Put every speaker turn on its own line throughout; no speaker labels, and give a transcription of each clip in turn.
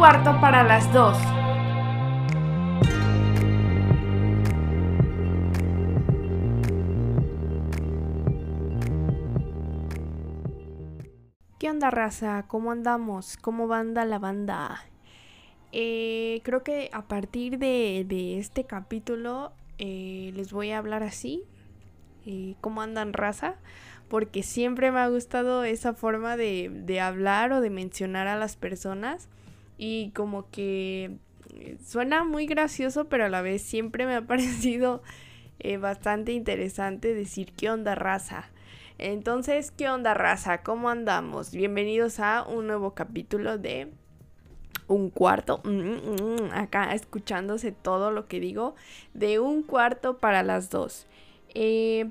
cuarto para las dos. ¿Qué onda raza? ¿Cómo andamos? ¿Cómo banda la banda? Eh, creo que a partir de, este capítulo eh, les voy a hablar así. Eh, ¿Cómo andan raza? Porque siempre me ha gustado esa forma de, de hablar o de mencionar a las personas. Y como que suena muy gracioso, pero a la vez siempre me ha parecido bastante interesante decir qué onda raza. Entonces, ¿qué onda raza? ¿Cómo andamos? Bienvenidos a un nuevo capítulo de un cuarto. Mm, mm, acá escuchándose todo lo que digo. De un cuarto para las dos. Eh,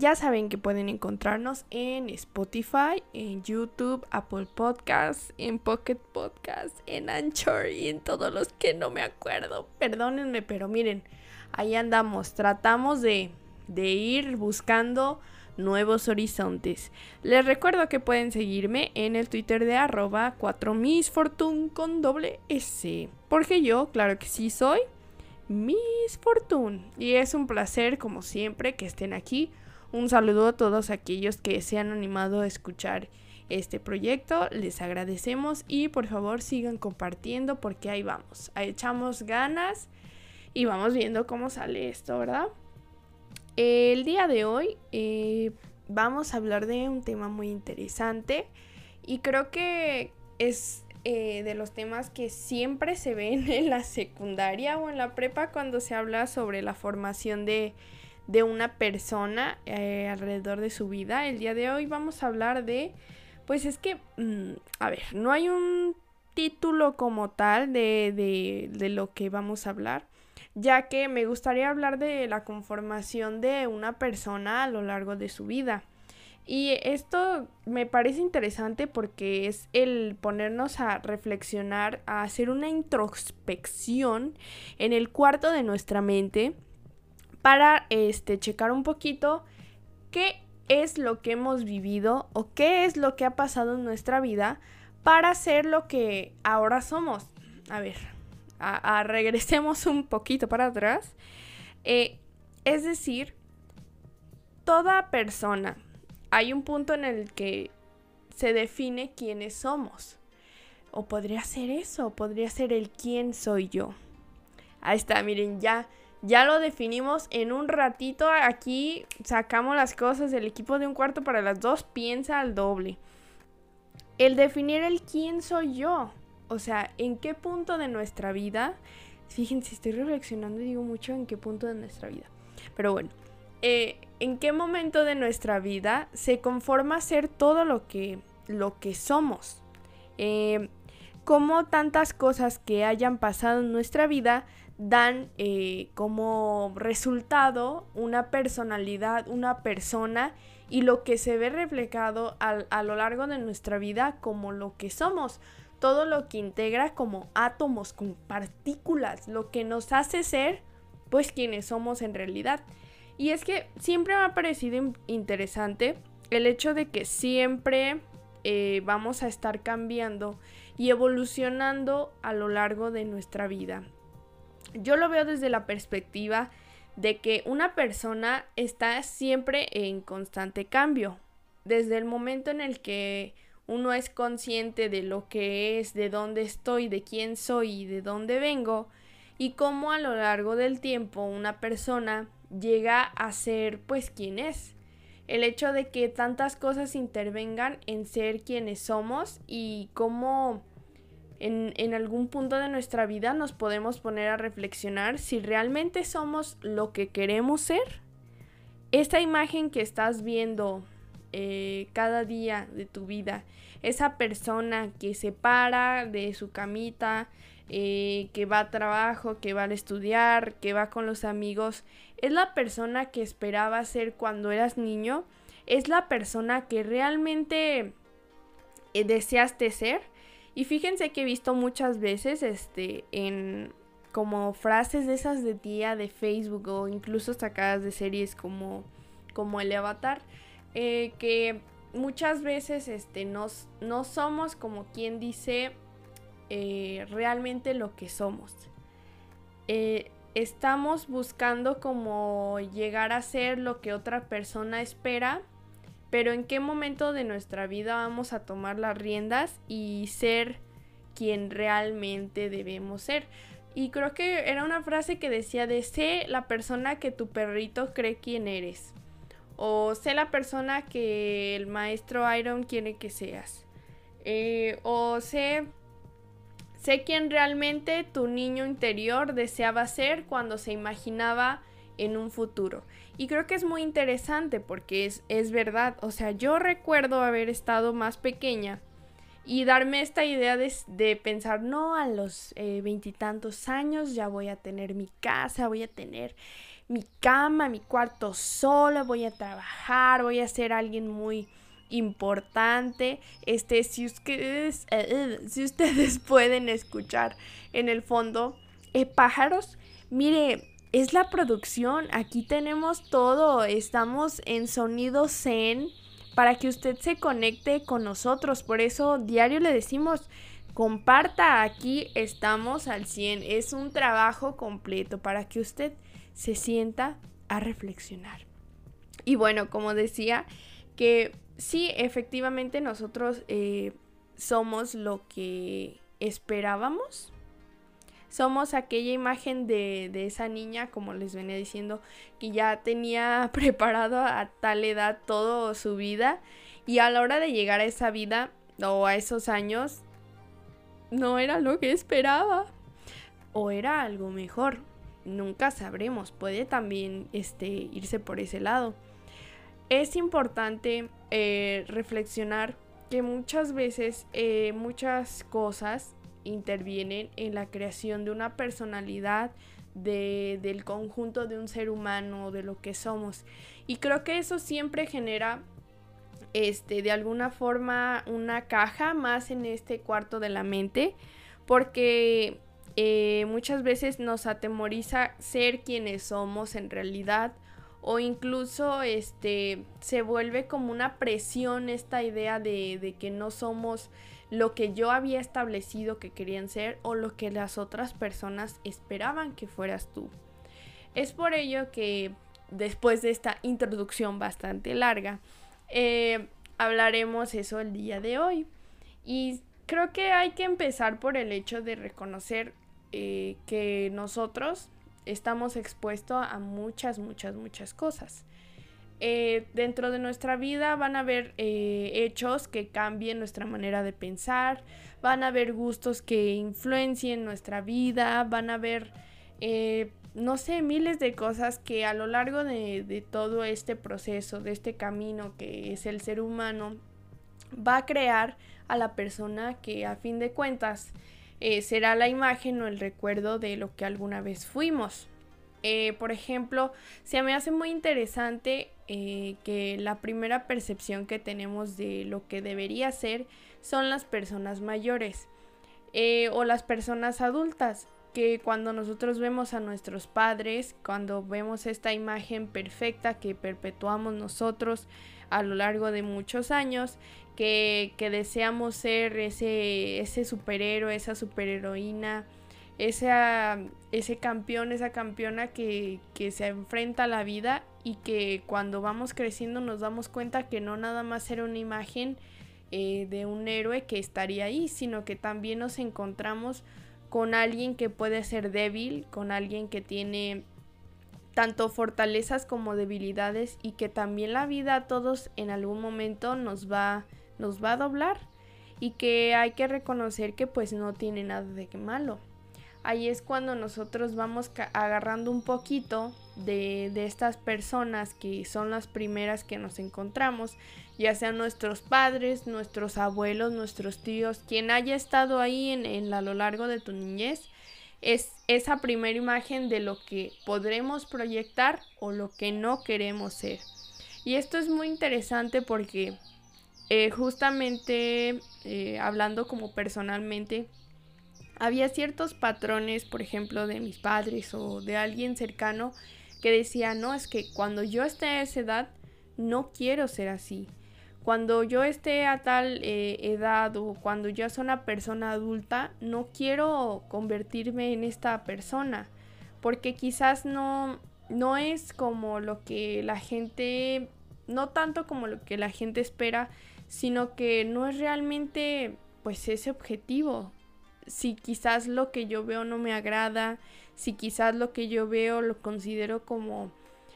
ya saben que pueden encontrarnos en Spotify, en YouTube, Apple Podcasts, en Pocket Podcasts, en Anchor y en todos los que no me acuerdo. Perdónenme, pero miren, ahí andamos. Tratamos de, de ir buscando nuevos horizontes. Les recuerdo que pueden seguirme en el Twitter de arroba 4 Fortune con doble S. Porque yo, claro que sí, soy Miss Fortune. Y es un placer, como siempre, que estén aquí. Un saludo a todos aquellos que se han animado a escuchar este proyecto. Les agradecemos y por favor sigan compartiendo porque ahí vamos. Ahí echamos ganas y vamos viendo cómo sale esto, ¿verdad? El día de hoy eh, vamos a hablar de un tema muy interesante y creo que es eh, de los temas que siempre se ven en la secundaria o en la prepa cuando se habla sobre la formación de, una persona eh, alrededor de su vida. El día de hoy vamos a hablar de, pues es que, mm, a ver, no hay un título como tal de, de, de lo que vamos a hablar ya que me gustaría hablar de la conformación de una persona a lo largo de su vida. Y esto me parece interesante porque es el ponernos a reflexionar, a hacer una introspección en el cuarto de nuestra mente para este checar un poquito qué es lo que hemos vivido o qué es lo que ha pasado en nuestra vida para ser lo que ahora somos. A ver, a, regresemos un poquito para atrás. Eh, es decir, toda persona, hay un punto en el que se define quiénes somos. O podría ser eso, podría ser el quién soy yo. Ahí está, miren, ya, ya lo definimos en un ratito. Aquí sacamos las cosas del equipo de un cuarto para las dos, piensa al doble. El definir el quién soy yo. O sea, ¿en qué punto de nuestra vida? Fíjense, estoy reflexionando y digo mucho en qué punto de nuestra vida. Pero bueno, eh, ¿en qué momento de nuestra vida se conforma ser todo lo que, lo que somos? Eh, ¿Cómo tantas cosas que hayan pasado en nuestra vida dan eh, como resultado una personalidad, una persona y lo que se ve reflejado a lo largo de nuestra vida como lo que somos? todo lo que integra como átomos, como partículas, lo que nos hace ser pues quienes somos en realidad. Y es que siempre me ha parecido interesante el hecho de que siempre eh, vamos a estar cambiando y evolucionando a lo largo de nuestra vida. Yo lo veo desde la perspectiva de que una persona está siempre en constante cambio. Desde el momento en el que uno es consciente de lo que es, de dónde estoy, de quién soy y de dónde vengo, y cómo a lo largo del tiempo una persona llega a ser pues quien es. El hecho de que tantas cosas intervengan en ser quienes somos y cómo en, algún punto de nuestra vida nos podemos poner a reflexionar si realmente somos lo que queremos ser. Esta imagen que estás viendo eh, cada día de tu vida. Esa persona que se para de su camita, eh, que va a trabajo, que va a estudiar, que va con los amigos, es la persona que esperaba ser cuando eras niño, es la persona que realmente eh, deseaste ser. Y fíjense que he visto muchas veces este en como frases de esas de tía de Facebook o incluso sacadas de series como como el avatar eh, que muchas veces este, nos, no somos como quien dice eh, realmente lo que somos. Eh, estamos buscando como llegar a ser lo que otra persona espera, pero en qué momento de nuestra vida vamos a tomar las riendas y ser quien realmente debemos ser. Y creo que era una frase que decía de sé la persona que tu perrito cree quién eres. O sé la persona que el maestro Iron quiere que seas. Eh, o sé Sé quién realmente tu niño interior deseaba ser cuando se imaginaba en un futuro. Y creo que es muy interesante porque es, es verdad. O sea, yo recuerdo haber estado más pequeña y darme esta idea de, pensar, no, a los eh, veintitantos años ya voy a tener mi casa, voy a tener mi cama, mi cuarto solo, voy a trabajar, voy a ser alguien muy importante. Este, si ustedes, eh, eh, si ustedes pueden escuchar en el fondo pájaros, mire, es la producción. Aquí tenemos todo. Estamos en sonido zen para que usted se conecte con nosotros. Por eso diario le decimos, comparta, aquí estamos al 100. Es un trabajo completo para que usted se sienta a reflexionar. Y bueno, como decía, que sí, efectivamente nosotros eh, somos lo que esperábamos. Somos aquella imagen de, de, esa niña, como les venía diciendo, que ya tenía preparado a tal edad toda su vida y a la hora de llegar a esa vida o a esos años, no era lo que esperaba. O era algo mejor. Nunca sabremos. Puede también este, irse por ese lado. Es importante eh, reflexionar que muchas veces eh, muchas cosas intervienen en la creación de una personalidad, del conjunto de un ser humano, de lo que somos. Y creo que eso siempre genera, este, de alguna forma, una caja más en este cuarto de la mente, porque eh, muchas veces nos atemoriza ser quienes somos en realidad o incluso este se vuelve como una presión esta idea de, de, que no somos lo que yo había establecido que querían ser o lo que las otras personas esperaban que fueras tú. Es por ello que después de esta introducción bastante larga, eh, hablaremos eso el día de hoy. Y creo que hay que empezar por el hecho de reconocer eh, que nosotros estamos expuestos a muchas, muchas, muchas cosas. Eh, dentro de nuestra vida van a haber eh, hechos que cambien nuestra manera de pensar, van a haber gustos que influencien nuestra vida, van a haber, eh, no sé, miles de cosas que a lo largo de, todo este proceso, de este camino que es el ser humano, va a crear a la persona que a fin de cuentas eh, será la imagen o el recuerdo de lo que alguna vez fuimos. Eh, por ejemplo, se me hace muy interesante eh, que la primera percepción que tenemos de lo que debería ser son las personas mayores o las personas adultas que cuando nosotros vemos a nuestros padres, cuando vemos esta imagen perfecta que perpetuamos nosotros a lo largo de muchos años, que, deseamos ser ese, ese superhéroe, esa superheroína, ese campeón, esa campeona que, se enfrenta a la vida y que cuando vamos creciendo nos damos cuenta que no nada más era una imagen eh, de un héroe que estaría ahí, sino que también nos encontramos con alguien que puede ser débil, con alguien que tiene tanto fortalezas como debilidades y que también la vida a todos en algún momento nos va nos va a doblar y que hay que reconocer que pues no tiene nada de malo. Ahí es cuando nosotros vamos agarrando un poquito de, de estas personas que son las primeras que nos encontramos, ya sean nuestros padres, nuestros abuelos, nuestros tíos, quien haya estado ahí en, en a lo largo de tu niñez, es esa primera imagen de lo que podremos proyectar o lo que no queremos ser. Y esto es muy interesante porque eh, justamente eh, hablando como personalmente, había ciertos patrones, por ejemplo, de mis padres o de alguien cercano que decía, no, es que cuando yo esté a esa edad, no quiero ser así. Cuando yo esté a tal eh, edad o cuando ya soy una persona adulta, no quiero convertirme en esta persona, porque quizás no, no es como lo que la gente, no tanto como lo que la gente espera, sino que no es realmente pues ese objetivo. Si quizás lo que yo veo no me agrada, si quizás lo que yo veo lo considero como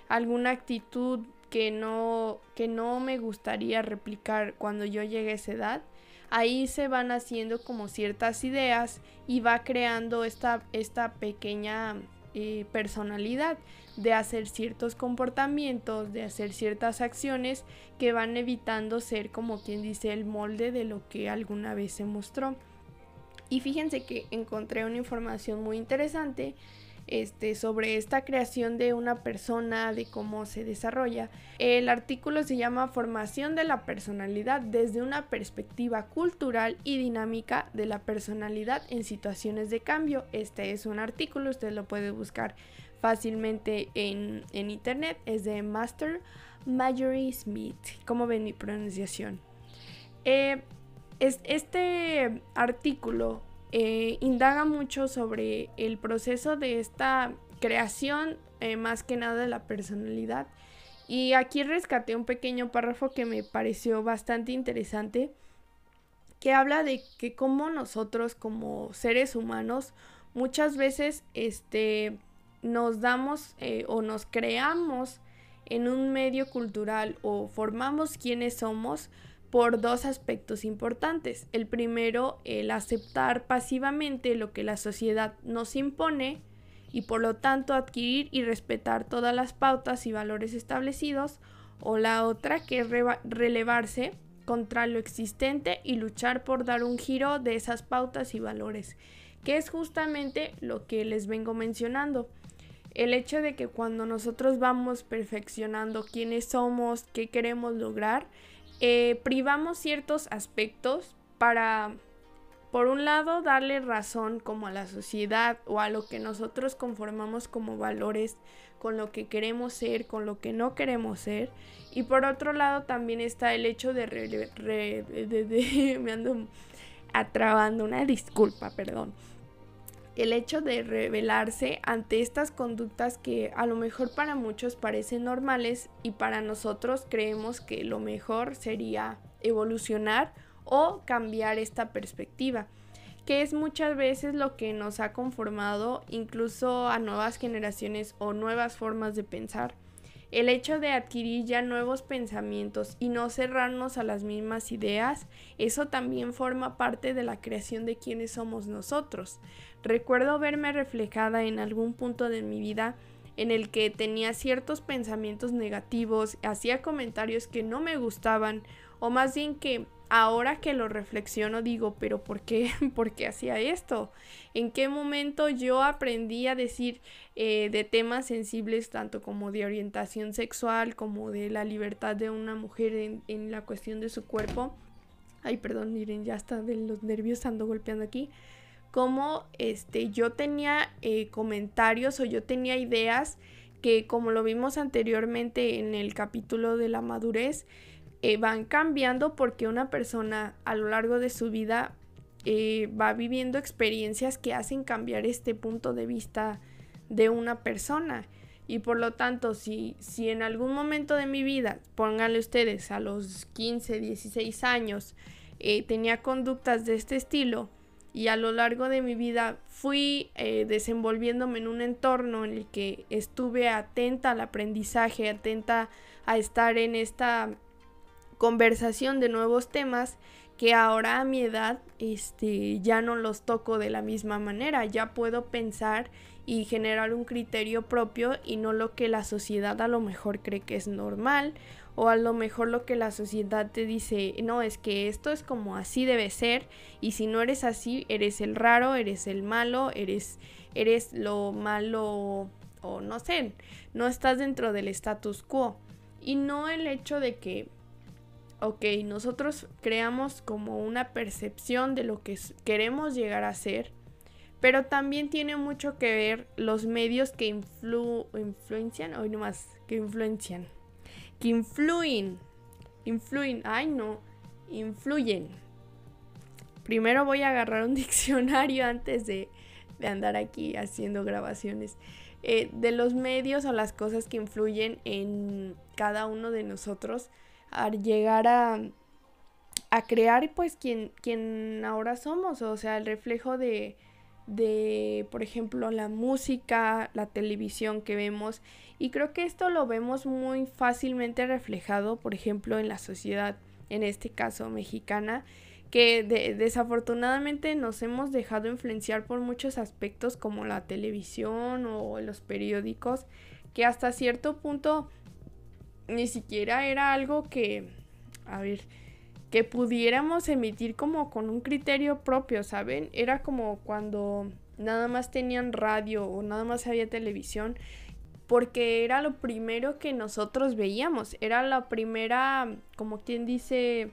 alguna actitud que no, que no me gustaría replicar cuando yo llegue a esa edad, ahí se van haciendo como ciertas ideas y va creando esta, esta pequeña eh, personalidad de hacer ciertos comportamientos, de hacer ciertas acciones que van evitando ser como quien dice el molde de lo que alguna vez se mostró. Y fíjense que encontré una información muy interesante este, sobre esta creación de una persona, de cómo se desarrolla. El artículo se llama Formación de la personalidad desde una perspectiva cultural y dinámica de la personalidad en situaciones de cambio. Este es un artículo, usted lo puede buscar fácilmente en, internet. Es de Master Marjorie Smith. ¿Cómo ven mi pronunciación? Eh, es, este artículo eh, indaga mucho sobre el proceso de esta creación, eh, más que nada de la personalidad. Y aquí rescaté un pequeño párrafo que me pareció bastante interesante, que habla de que como nosotros como seres humanos muchas veces este, nos damos eh, o nos creamos en un medio cultural o formamos quienes somos por dos aspectos importantes. El primero, el aceptar pasivamente lo que la sociedad nos impone y por lo tanto adquirir y respetar todas las pautas y valores establecidos. O la otra, que es relevarse contra lo existente y luchar por dar un giro de esas pautas y valores, que es justamente lo que les vengo mencionando. El hecho de que cuando nosotros vamos perfeccionando quiénes somos, qué queremos lograr, eh, privamos ciertos aspectos para, por un lado, darle razón como a la sociedad o a lo que nosotros conformamos como valores, con lo que queremos ser, con lo que no queremos ser. Y por otro lado también está el hecho de... de me ando atrabando una disculpa, perdón el hecho de rebelarse ante estas conductas que a lo mejor para muchos parecen normales y para nosotros creemos que lo mejor sería evolucionar o cambiar esta perspectiva, que es muchas veces lo que nos ha conformado incluso a nuevas generaciones o nuevas formas de pensar. El hecho de adquirir ya nuevos pensamientos y no cerrarnos a las mismas ideas, eso también forma parte de la creación de quienes somos nosotros. Recuerdo verme reflejada en algún punto de mi vida en el que tenía ciertos pensamientos negativos, hacía comentarios que no me gustaban, o más bien que ahora que lo reflexiono digo, pero ¿por qué, ¿por qué hacía esto? ¿En qué momento yo aprendí a decir eh, de temas sensibles tanto como de orientación sexual, como de la libertad de una mujer en, la cuestión de su cuerpo? Ay, perdón, miren, ya está de los nervios ando golpeando aquí. Como este, yo tenía eh, comentarios o yo tenía ideas que como lo vimos anteriormente en el capítulo de la madurez, eh, van cambiando porque una persona a lo largo de su vida eh, va viviendo experiencias que hacen cambiar este punto de vista de una persona. Y por lo tanto, si, si en algún momento de mi vida, pónganle ustedes a los 15, 16 años, eh, tenía conductas de este estilo y a lo largo de mi vida fui desenvolviéndome en un entorno en el que estuve atenta al aprendizaje, atenta a estar en esta conversación de nuevos temas que ahora a mi edad este, ya no los toco de la misma manera, ya puedo pensar y generar un criterio propio y no lo que la sociedad a lo mejor cree que es normal o a lo mejor lo que la sociedad te dice, no, es que esto es como así debe ser y si no eres así, eres el raro, eres el malo, eres, eres lo malo o no sé, no estás dentro del status quo. Y no el hecho de que ok, nosotros creamos como una percepción de lo que queremos llegar a ser, pero también tiene mucho que ver los medios que influ influencian, hoy nomás, que influencian, que influyen influyen, ay no, influyen. Primero voy a agarrar un diccionario antes de, de andar aquí haciendo grabaciones. Eh, de los medios o las cosas que influyen en cada uno de nosotros al llegar a, a crear pues quien, ahora somos, o sea, el reflejo de, de, por ejemplo, la música, la televisión que vemos. Y creo que esto lo vemos muy fácilmente reflejado, por ejemplo, en la sociedad, en este caso mexicana, que desafortunadamente nos hemos dejado influenciar por muchos aspectos como la televisión o los periódicos, que hasta cierto punto ni siquiera era algo que, a ver, que pudiéramos emitir como con un criterio propio, ¿saben? Era como cuando nada más tenían radio o nada más había televisión, porque era lo primero que nosotros veíamos, era la primera, como quien dice,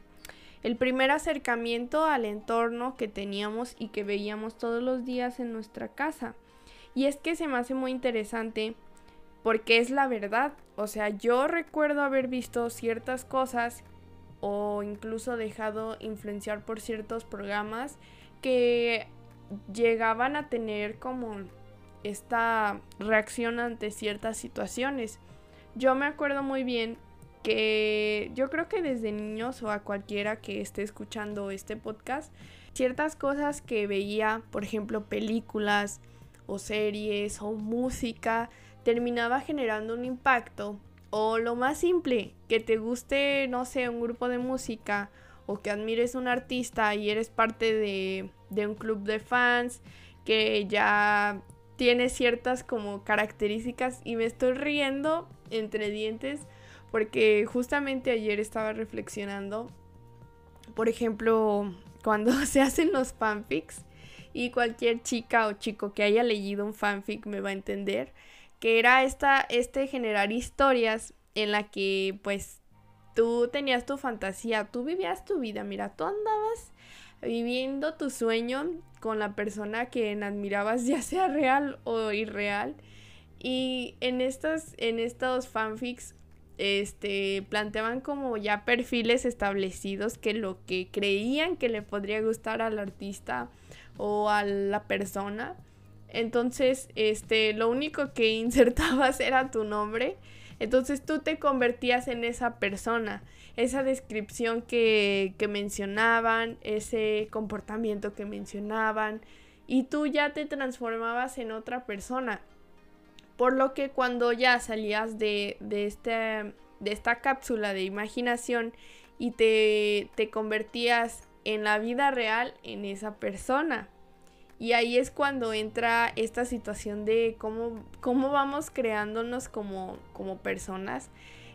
el primer acercamiento al entorno que teníamos y que veíamos todos los días en nuestra casa. Y es que se me hace muy interesante porque es la verdad. O sea, yo recuerdo haber visto ciertas cosas o incluso dejado influenciar por ciertos programas que llegaban a tener como esta reacción ante ciertas situaciones. Yo me acuerdo muy bien que yo creo que desde niños o a cualquiera que esté escuchando este podcast, ciertas cosas que veía, por ejemplo, películas o series o música, terminaba generando un impacto o lo más simple, que te guste, no sé, un grupo de música o que admires un artista y eres parte de, de un club de fans que ya tiene ciertas como características y me estoy riendo entre dientes porque justamente ayer estaba reflexionando, por ejemplo, cuando se hacen los fanfics y cualquier chica o chico que haya leído un fanfic me va a entender que era esta, este generar historias en la que pues tú tenías tu fantasía, tú vivías tu vida, mira, tú andabas viviendo tu sueño con la persona que admirabas, ya sea real o irreal. Y en estos, en estos fanfics, este, planteaban como ya perfiles establecidos que lo que creían que le podría gustar al artista o a la persona entonces, este, lo único que insertabas era tu nombre. Entonces tú te convertías en esa persona, esa descripción que, que mencionaban, ese comportamiento que mencionaban, y tú ya te transformabas en otra persona. Por lo que cuando ya salías de, de, este, de esta cápsula de imaginación y te, te convertías en la vida real en esa persona. Y ahí es cuando entra esta situación de cómo, cómo vamos creándonos como, como personas.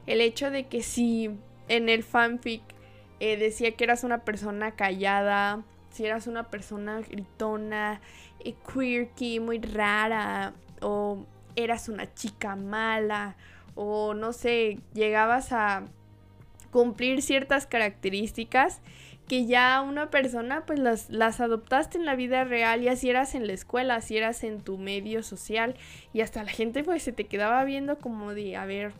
El hecho de que si en el fanfic eh, decía que eras una persona callada, si eras una persona gritona, eh, quirky, muy rara, o eras una chica mala, o no sé, llegabas a cumplir ciertas características que ya una persona pues las, las adoptaste en la vida real y así eras en la escuela, así eras en tu medio social y hasta la gente pues se te quedaba viendo como de, a ver,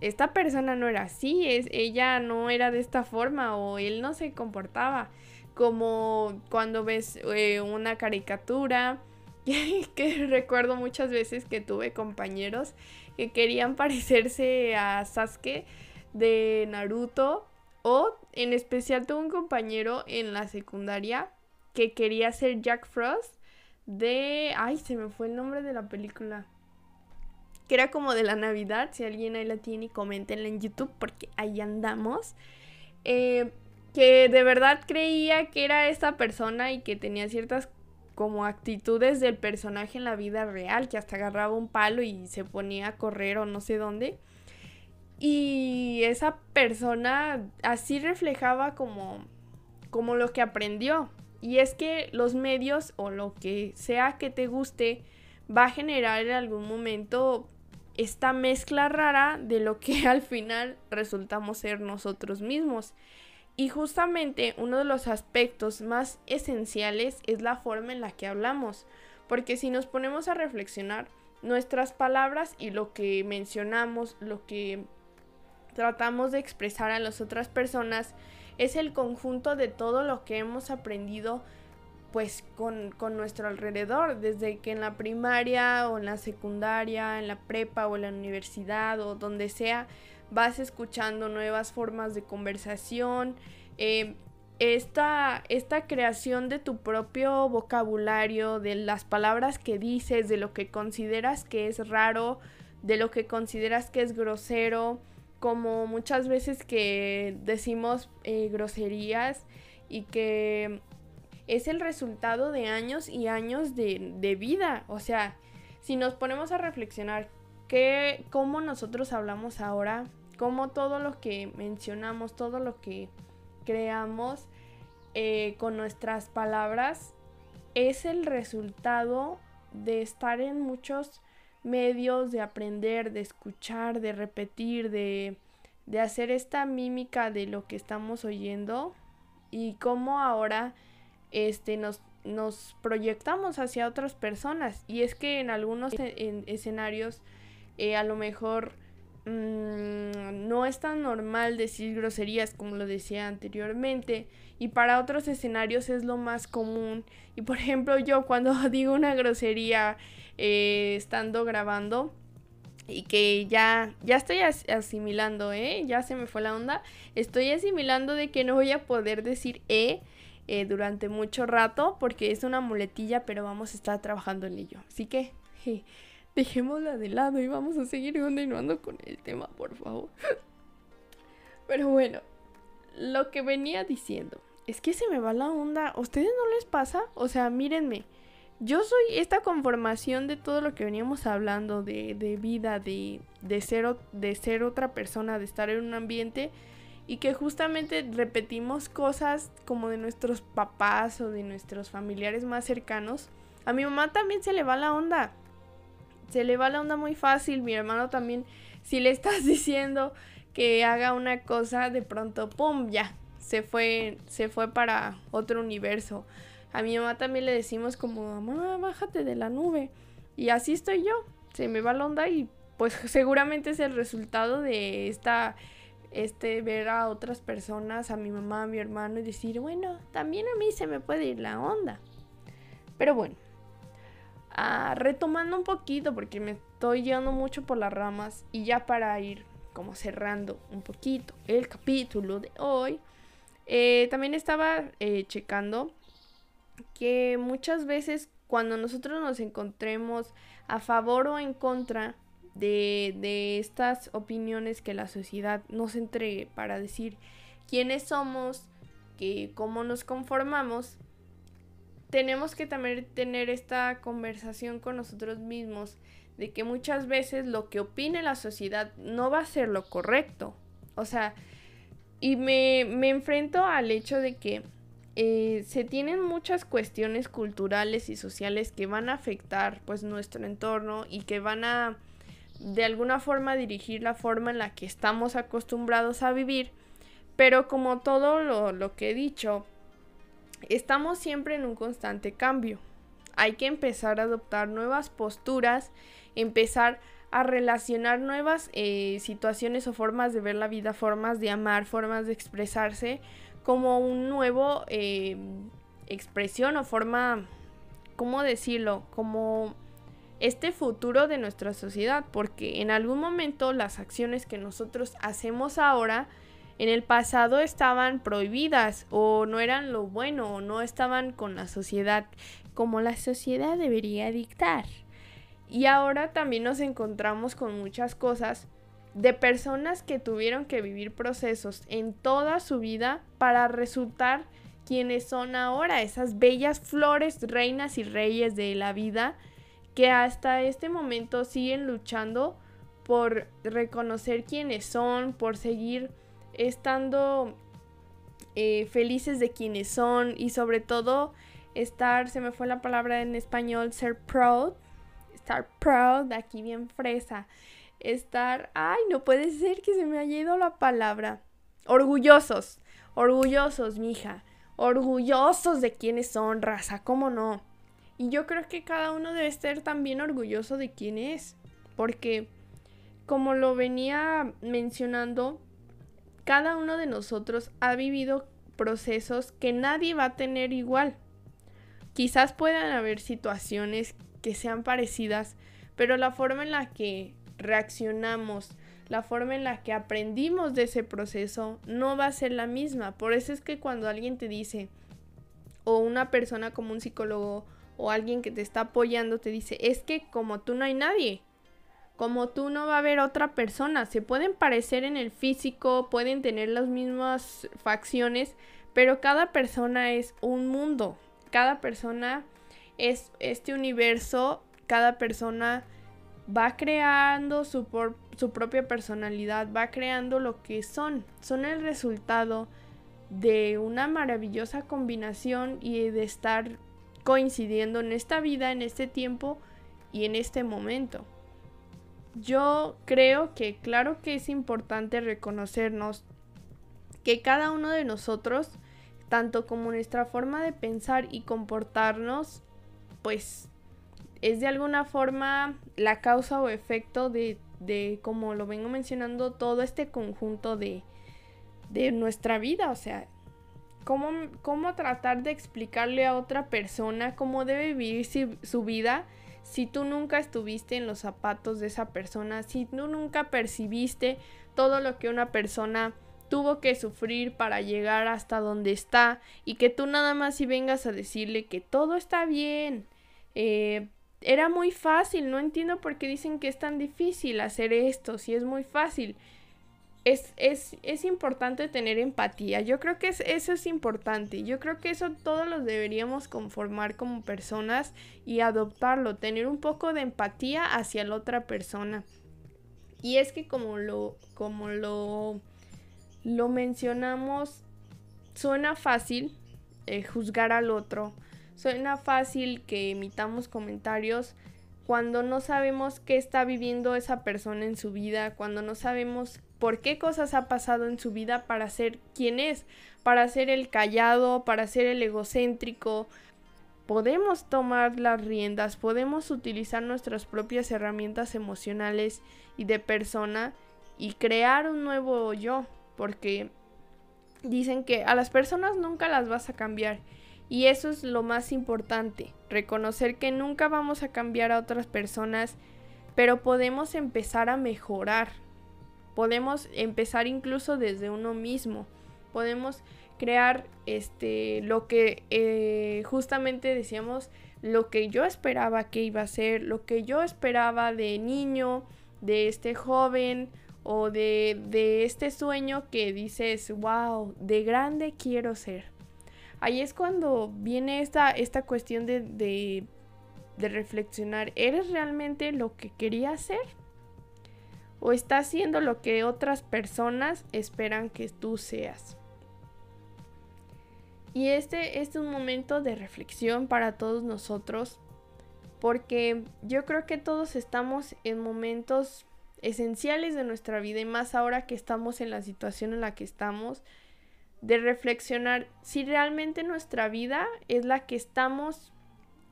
esta persona no era así, es, ella no era de esta forma o él no se comportaba como cuando ves eh, una caricatura que recuerdo muchas veces que tuve compañeros que querían parecerse a Sasuke de Naruto o en especial tuve un compañero en la secundaria que quería ser Jack Frost de... Ay, se me fue el nombre de la película. Que era como de la Navidad. Si alguien ahí la tiene, coméntenla en YouTube porque ahí andamos. Eh, que de verdad creía que era esta persona y que tenía ciertas como actitudes del personaje en la vida real, que hasta agarraba un palo y se ponía a correr o no sé dónde. Y esa persona así reflejaba como, como lo que aprendió. Y es que los medios o lo que sea que te guste va a generar en algún momento esta mezcla rara de lo que al final resultamos ser nosotros mismos. Y justamente uno de los aspectos más esenciales es la forma en la que hablamos. Porque si nos ponemos a reflexionar, nuestras palabras y lo que mencionamos, lo que tratamos de expresar a las otras personas es el conjunto de todo lo que hemos aprendido pues con, con, nuestro alrededor, desde que en la primaria o en la secundaria, en la prepa o en la universidad o donde sea, vas escuchando nuevas formas de conversación, eh, esta, esta creación de tu propio vocabulario, de las palabras que dices, de lo que consideras que es raro, de lo que consideras que es grosero, como muchas veces que decimos eh, groserías y que es el resultado de años y años de, de vida. O sea, si nos ponemos a reflexionar que, cómo nosotros hablamos ahora, cómo todo lo que mencionamos, todo lo que creamos eh, con nuestras palabras es el resultado de estar en muchos medios, de aprender, de escuchar, de repetir, de, de hacer esta mímica de lo que estamos oyendo y cómo ahora este, nos, nos proyectamos hacia otras personas. Y es que en algunos e, escenarios eh, a lo mejor Mm, no es tan normal decir groserías como lo decía anteriormente y para otros escenarios es lo más común y por ejemplo yo cuando digo una grosería eh, estando grabando y que ya ya estoy asimilando eh ya se me fue la onda estoy asimilando de que no voy a poder decir e eh, durante mucho rato porque es una muletilla pero vamos a estar trabajando en ello así que dejémosla de lado y vamos a seguir continuando con el tema, por favor. Pero bueno, lo que venía diciendo es que se me va la onda. ¿A ustedes no les pasa? O sea, mírenme. Yo soy esta conformación de todo lo que veníamos hablando, de, de vida, de, de, ser, de ser otra persona, de estar en un ambiente y que justamente repetimos cosas como de nuestros papás o de nuestros familiares más cercanos. A mi mamá también se le va la onda se le va la onda muy fácil. Mi hermano también, si le estás diciendo que haga una cosa, de pronto, ¡pum! Ya, se fue, se fue para otro universo. A mi mamá también le decimos como, mamá, bájate de la nube. Y así estoy yo. Se me va la onda y pues seguramente es el resultado de esta, este, ver a otras personas, a mi mamá, a mi hermano y decir, bueno, también a mí se me puede ir la onda. Pero bueno, Ah, retomando un poquito porque me estoy llevando mucho por las ramas y ya para ir como cerrando un poquito el capítulo de hoy, eh, también estaba eh, checando que muchas veces cuando nosotros nos encontremos a favor o en contra de, de estas opiniones que la sociedad nos entregue para decir quiénes somos, que cómo nos conformamos, tenemos que también tener esta conversación con nosotros mismos de que muchas veces lo que opine la sociedad no va a ser lo correcto. O sea, y me, enfrento al hecho de que eh, se tienen muchas cuestiones culturales y sociales que van a afectar pues nuestro entorno y que van a de alguna forma dirigir la forma en la que estamos acostumbrados a vivir. Pero como todo lo, lo que he dicho, estamos siempre en un constante cambio. Hay que empezar a adoptar nuevas posturas, empezar a relacionar nuevas eh, situaciones o formas de ver la vida, formas de amar, formas de expresarse como un nuevo eh, expresión o forma, ¿cómo decirlo? Como este futuro de nuestra sociedad, porque en algún momento las acciones que nosotros hacemos ahora en el pasado estaban prohibidas o no eran lo bueno o no estaban con la sociedad como la sociedad debería dictar. Y ahora también nos encontramos con muchas cosas de personas que tuvieron que vivir procesos en toda su vida para resultar quienes son ahora, esas bellas flores, reinas y reyes de la vida que hasta este momento siguen luchando por reconocer quiénes son, por seguir estando eh, felices de quienes son y sobre todo estar, se me fue la palabra en español, ser proud, estar proud, aquí bien fresa, estar, ay, no puede ser que se me haya ido la palabra, orgullosos, orgullosos, mija, orgullosos de quienes son, raza, ¿cómo no? Y yo creo que cada uno debe estar también orgulloso de quién es, porque como lo venía mencionando, cada uno de nosotros ha vivido procesos que nadie va a tener igual. Quizás puedan haber situaciones que sean parecidas, pero la forma en la que reaccionamos, la forma en la que aprendimos de ese proceso no va a ser la misma. Por eso es que cuando alguien te dice, o una persona como un psicólogo, o alguien que te está apoyando te dice, es que como tú no hay nadie, como tú no va a haber otra persona, se pueden parecer en el físico, pueden tener las mismas facciones, pero cada persona es un mundo, cada persona es este universo, cada persona va creando su, su propia personalidad, va creando lo que son, son el resultado de una maravillosa combinación y de estar coincidiendo en esta vida, en este tiempo y en este momento. Yo creo que claro que es importante reconocernos que cada uno de nosotros, tanto como nuestra forma de pensar y comportarnos, pues es de alguna forma la causa o efecto de, de como lo vengo mencionando, todo este conjunto de, de nuestra vida. O sea, cómo, cómo tratar de explicarle a otra persona cómo debe vivir su vida si tú nunca estuviste en los zapatos de esa persona, si tú nunca percibiste todo lo que una persona tuvo que sufrir para llegar hasta donde está y que tú nada más si vengas a decirle que todo está bien, eh, era muy fácil, no entiendo por qué dicen que es tan difícil hacer esto, si es muy fácil. Es, es, es importante tener empatía, yo creo que eso es importante, yo creo que eso todos los deberíamos conformar como personas y adoptarlo, tener un poco de empatía hacia la otra persona. Y es que como lo, como lo, lo mencionamos, suena fácil eh, juzgar al otro, Suena fácil que emitamos comentarios cuando no sabemos qué está viviendo esa persona en su vida, cuando no sabemos por qué cosas ha pasado en su vida para ser quien es, para ser el callado, para ser el egocéntrico. Podemos tomar las riendas, podemos utilizar nuestras propias herramientas emocionales y de persona y crear un nuevo yo, porque dicen que a las personas nunca las vas a cambiar y eso es lo más importante, reconocer que nunca vamos a cambiar a otras personas, pero podemos empezar a mejorar. Podemos empezar incluso desde uno mismo. Podemos crear este lo que eh, justamente decíamos lo que yo esperaba que iba a ser, lo que yo esperaba de niño, de este joven o de, de este sueño que dices, wow, de grande quiero ser ahí es cuando viene esta, esta cuestión de, de, reflexionar, ¿eres realmente lo que quería hacer? ¿O estás haciendo lo que otras personas esperan que tú seas? Y este, este es un momento de reflexión para todos nosotros, porque yo creo que todos estamos en momentos esenciales de nuestra vida y más ahora que estamos en la situación en la que estamos, de reflexionar si realmente nuestra vida es la que estamos,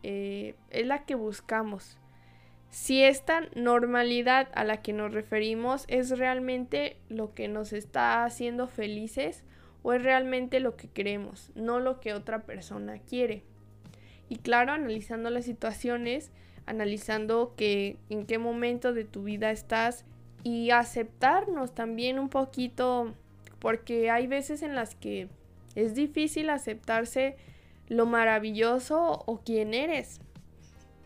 eh, es la que buscamos. Si esta normalidad a la que nos referimos es realmente lo que nos está haciendo felices o es realmente lo que queremos, no lo que otra persona quiere. Y claro, analizando las situaciones, analizando que en qué momento de tu vida estás y aceptarnos también un poquito porque hay veces en las que es difícil aceptarse lo maravilloso o quién eres.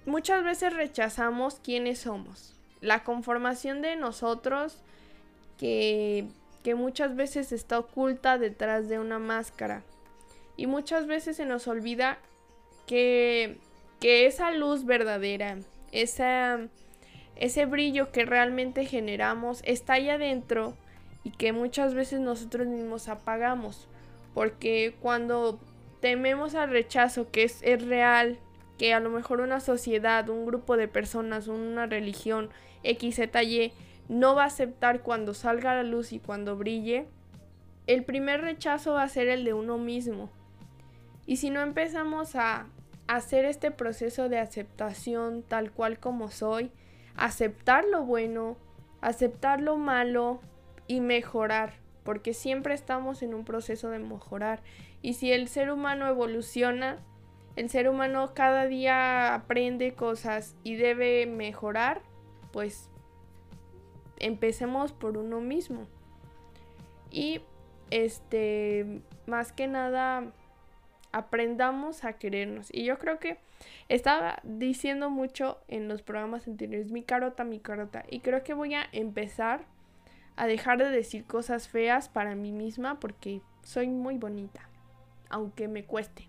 Muchas veces rechazamos quiénes somos, la conformación de nosotros que, que muchas veces está oculta detrás de una máscara. Y muchas veces se nos olvida que, que esa luz verdadera, ese brillo que realmente generamos está ahí adentro y que muchas veces nosotros mismos apagamos. Porque cuando tememos al rechazo, que es, es real, que a lo mejor una sociedad, un grupo de personas, una religión, XZY, no va a aceptar cuando salga a la luz y cuando brille, el primer rechazo va a ser el de uno mismo. Y si no empezamos a hacer este proceso de aceptación tal cual como soy, aceptar lo bueno, aceptar lo malo, y mejorar, porque siempre estamos en un proceso de mejorar. Y si el ser humano evoluciona, el ser humano cada día aprende cosas y debe mejorar, pues empecemos por uno mismo. Y este, más que nada, aprendamos a querernos. Y yo creo que estaba diciendo mucho en los programas anteriores, mi carota, mi carota. Y creo que voy a empezar a dejar de decir cosas feas para mí misma porque soy muy bonita. Aunque me cueste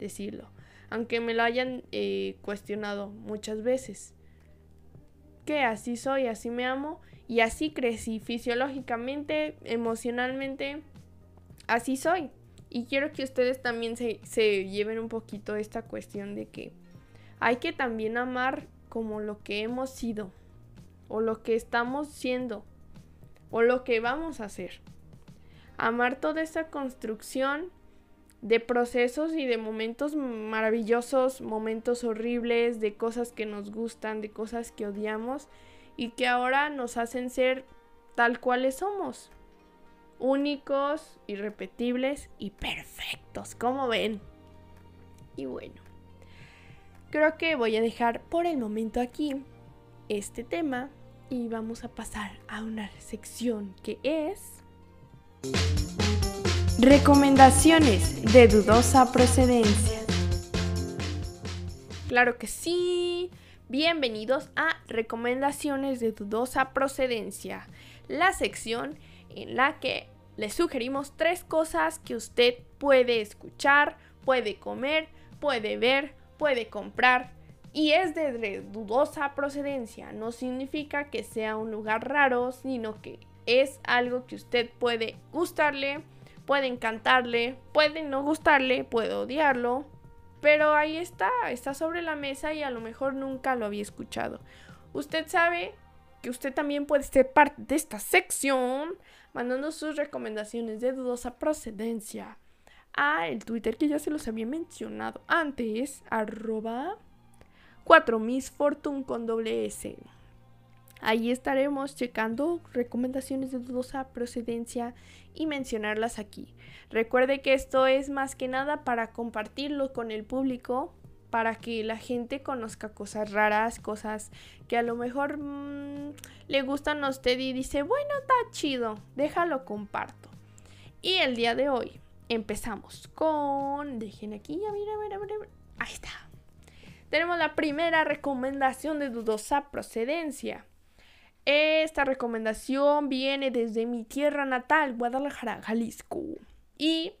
decirlo. Aunque me lo hayan eh, cuestionado muchas veces. Que así soy, así me amo y así crecí fisiológicamente, emocionalmente. Así soy. Y quiero que ustedes también se, se lleven un poquito esta cuestión de que hay que también amar como lo que hemos sido, o lo que estamos siendo, o lo que vamos a hacer. Amar toda esa construcción de procesos y de momentos maravillosos, momentos horribles, de cosas que nos gustan, de cosas que odiamos y que ahora nos hacen ser tal cuales somos. Únicos, irrepetibles y perfectos, como ven. Y bueno, creo que voy a dejar por el momento aquí este tema y vamos a pasar a una sección que es... Recomendaciones de dudosa procedencia. Claro que sí. Bienvenidos a Recomendaciones de dudosa procedencia, la sección en la que le sugerimos tres cosas que usted puede escuchar, puede comer, puede ver, puede comprar y es de dudosa procedencia. No significa que sea un lugar raro, sino que es algo que usted puede gustarle, puede encantarle, puede no gustarle, puede odiarlo, pero ahí está, está sobre la mesa y a lo mejor nunca lo había escuchado. Usted sabe que usted también puede ser parte de esta sección mandando sus recomendaciones de dudosa procedencia a el Twitter que ya se los había mencionado antes, arroba 4 Miss Fortune con doble S. Ahí estaremos checando recomendaciones de dudosa procedencia y mencionarlas aquí. Recuerde que esto es más que nada para compartirlo con el público, para que la gente conozca cosas raras, cosas que a lo mejor mm, le gustan a usted y dice, bueno, está chido, déjalo comparto. Y el día de hoy empezamos con, dejen aquí, ya mira, mira, mira, ahí está. Tenemos la primera recomendación de dudosa procedencia. Esta recomendación viene desde mi tierra natal, Guadalajara, Jalisco. Y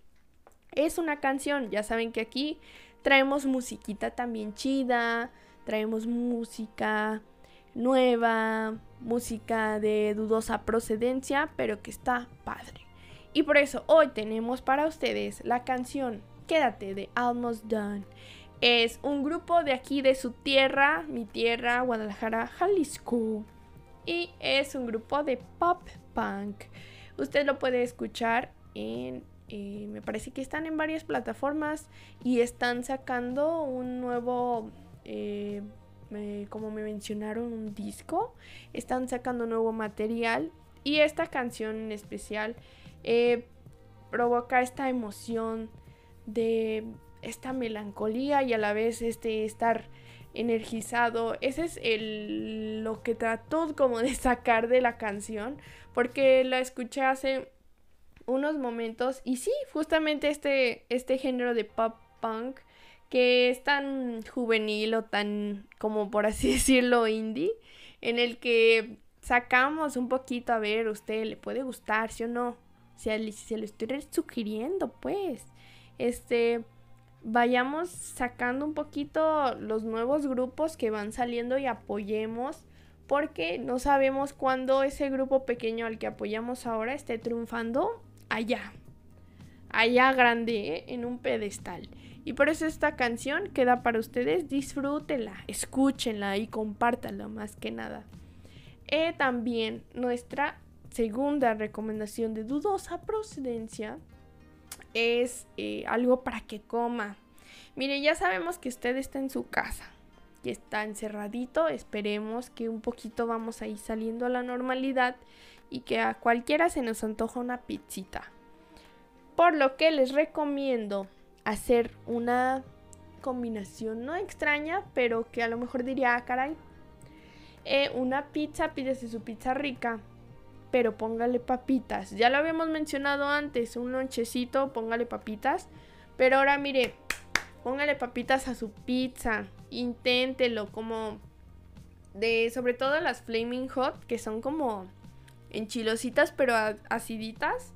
es una canción, ya saben que aquí traemos musiquita también chida, traemos música nueva, música de dudosa procedencia, pero que está padre. Y por eso hoy tenemos para ustedes la canción Quédate de Almost Done. Es un grupo de aquí de su tierra, mi tierra, Guadalajara, Jalisco y es un grupo de pop punk. Usted lo puede escuchar en, eh, me parece que están en varias plataformas y están sacando un nuevo, eh, como me mencionaron, un disco. Están sacando nuevo material y esta canción en especial eh, provoca esta emoción de esta melancolía y a la vez este estar energizado. Ese es el, lo que trató como de sacar de la canción, porque la escuché hace unos momentos y sí, justamente este, este género de pop punk que es tan juvenil o tan, como por así decirlo, indie, en el que sacamos un poquito a ver, usted le puede gustar, sí o no. Sea, se lo estoy sugiriendo, pues. Este, vayamos sacando un poquito los nuevos grupos que van saliendo y apoyemos porque no sabemos cuándo ese grupo pequeño al que apoyamos ahora esté triunfando allá, allá grande, ¿eh? en un pedestal. Y por eso esta canción queda para ustedes, disfrútenla, escúchenla y compártanla más que nada. Eh, también nuestra segunda recomendación de dudosa procedencia es eh, algo para que coma. Mire, ya sabemos que usted está en su casa y está encerradito. Esperemos que un poquito vamos a ir saliendo a la normalidad y que a cualquiera se nos antoja una pizzita. Por lo que les recomiendo hacer una combinación no extraña, pero que a lo mejor diría, ah, caray, eh, una pizza, pídese su pizza rica, pero póngale papitas. Ya lo habíamos mencionado antes, un lonchecito, póngale papitas. Pero ahora mire, póngale papitas a su pizza, inténtelo como de sobre todo las flaming hot que son como enchilositas pero aciditas.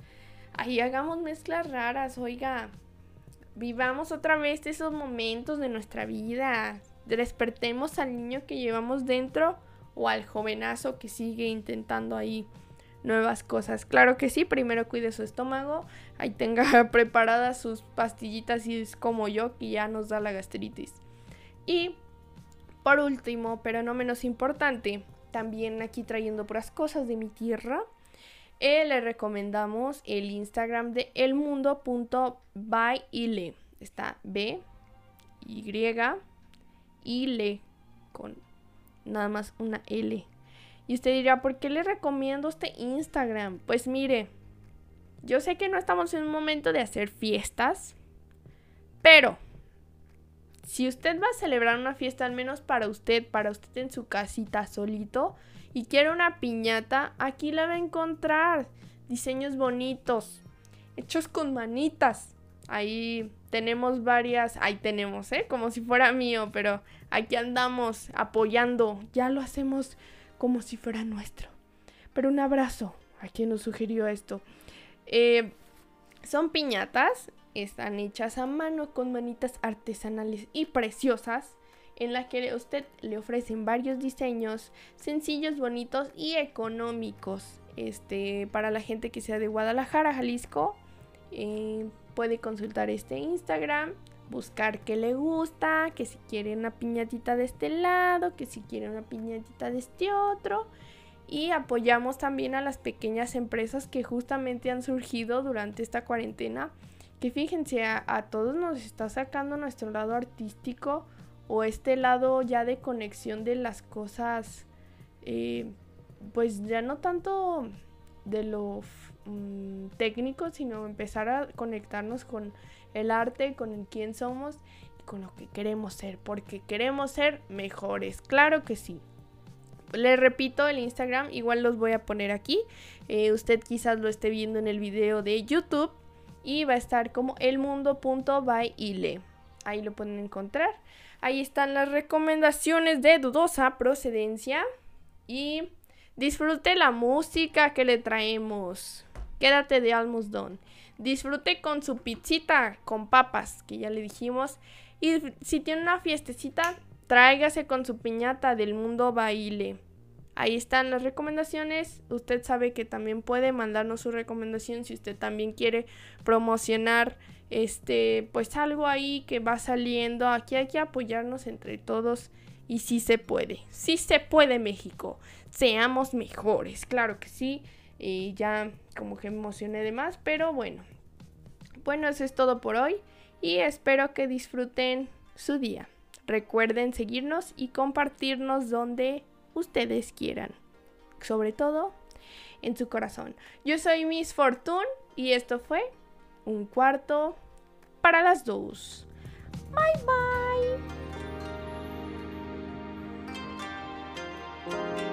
Ahí hagamos mezclas raras, oiga. Vivamos otra vez esos momentos de nuestra vida. Despertemos al niño que llevamos dentro o al jovenazo que sigue intentando ahí nuevas cosas. Claro que sí, primero cuide su estómago, ahí tenga preparadas sus pastillitas y es como yo que ya nos da la gastritis. Y por último, pero no menos importante, también aquí trayendo puras cosas de mi tierra, eh, le recomendamos el Instagram de elmundo.baile. Está B, Y, y con nada más una L. Y usted dirá, ¿por qué le recomiendo este Instagram? Pues mire, yo sé que no estamos en un momento de hacer fiestas, pero si usted va a celebrar una fiesta, al menos para usted, para usted en su casita solito, y quiere una piñata, aquí la va a encontrar. Diseños bonitos, hechos con manitas. Ahí tenemos varias, ahí tenemos, ¿eh? Como si fuera mío, pero aquí andamos apoyando. Ya lo hacemos como si fuera nuestro. Pero un abrazo a quien nos sugirió esto. Eh, son piñatas, están hechas a mano con manitas artesanales y preciosas, en la que usted le ofrecen varios diseños sencillos, bonitos y económicos. Este, para la gente que sea de Guadalajara, Jalisco, eh, puede consultar este Instagram buscar qué le gusta, que si quiere una piñatita de este lado, que si quiere una piñatita de este otro. Y apoyamos también a las pequeñas empresas que justamente han surgido durante esta cuarentena. Que fíjense, a, todos nos está sacando nuestro lado artístico o este lado ya de conexión de las cosas, eh, pues ya no tanto de lo mm, técnico, sino empezar a conectarnos con el arte, con el quién somos y con lo que queremos ser, porque queremos ser mejores, claro que sí. Les repito, el Instagram igual los voy a poner aquí. Eh, usted quizás lo esté viendo en el video de YouTube y va a estar como elmundo.baile. Ahí lo pueden encontrar. Ahí están las recomendaciones de dudosa procedencia y disfrute la música que le traemos. Quédate de Almost Done. Disfrute con su pizzita con papas, que ya le dijimos. Y si tiene una fiestecita, tráigase con su piñata del mundo baile. Ahí están las recomendaciones. Usted sabe que también puede mandarnos su recomendación si usted también quiere promocionar este pues algo ahí que va saliendo. Aquí hay que apoyarnos entre todos y sí se puede. Sí se puede México. Seamos mejores. Claro que sí. Y ya como que me emocioné de más, pero bueno. Bueno, eso es todo por hoy y espero que disfruten su día. Recuerden seguirnos y compartirnos donde ustedes quieran. Sobre todo en su corazón. Yo soy Miss Fortune y esto fue un cuarto para las dos. Bye bye.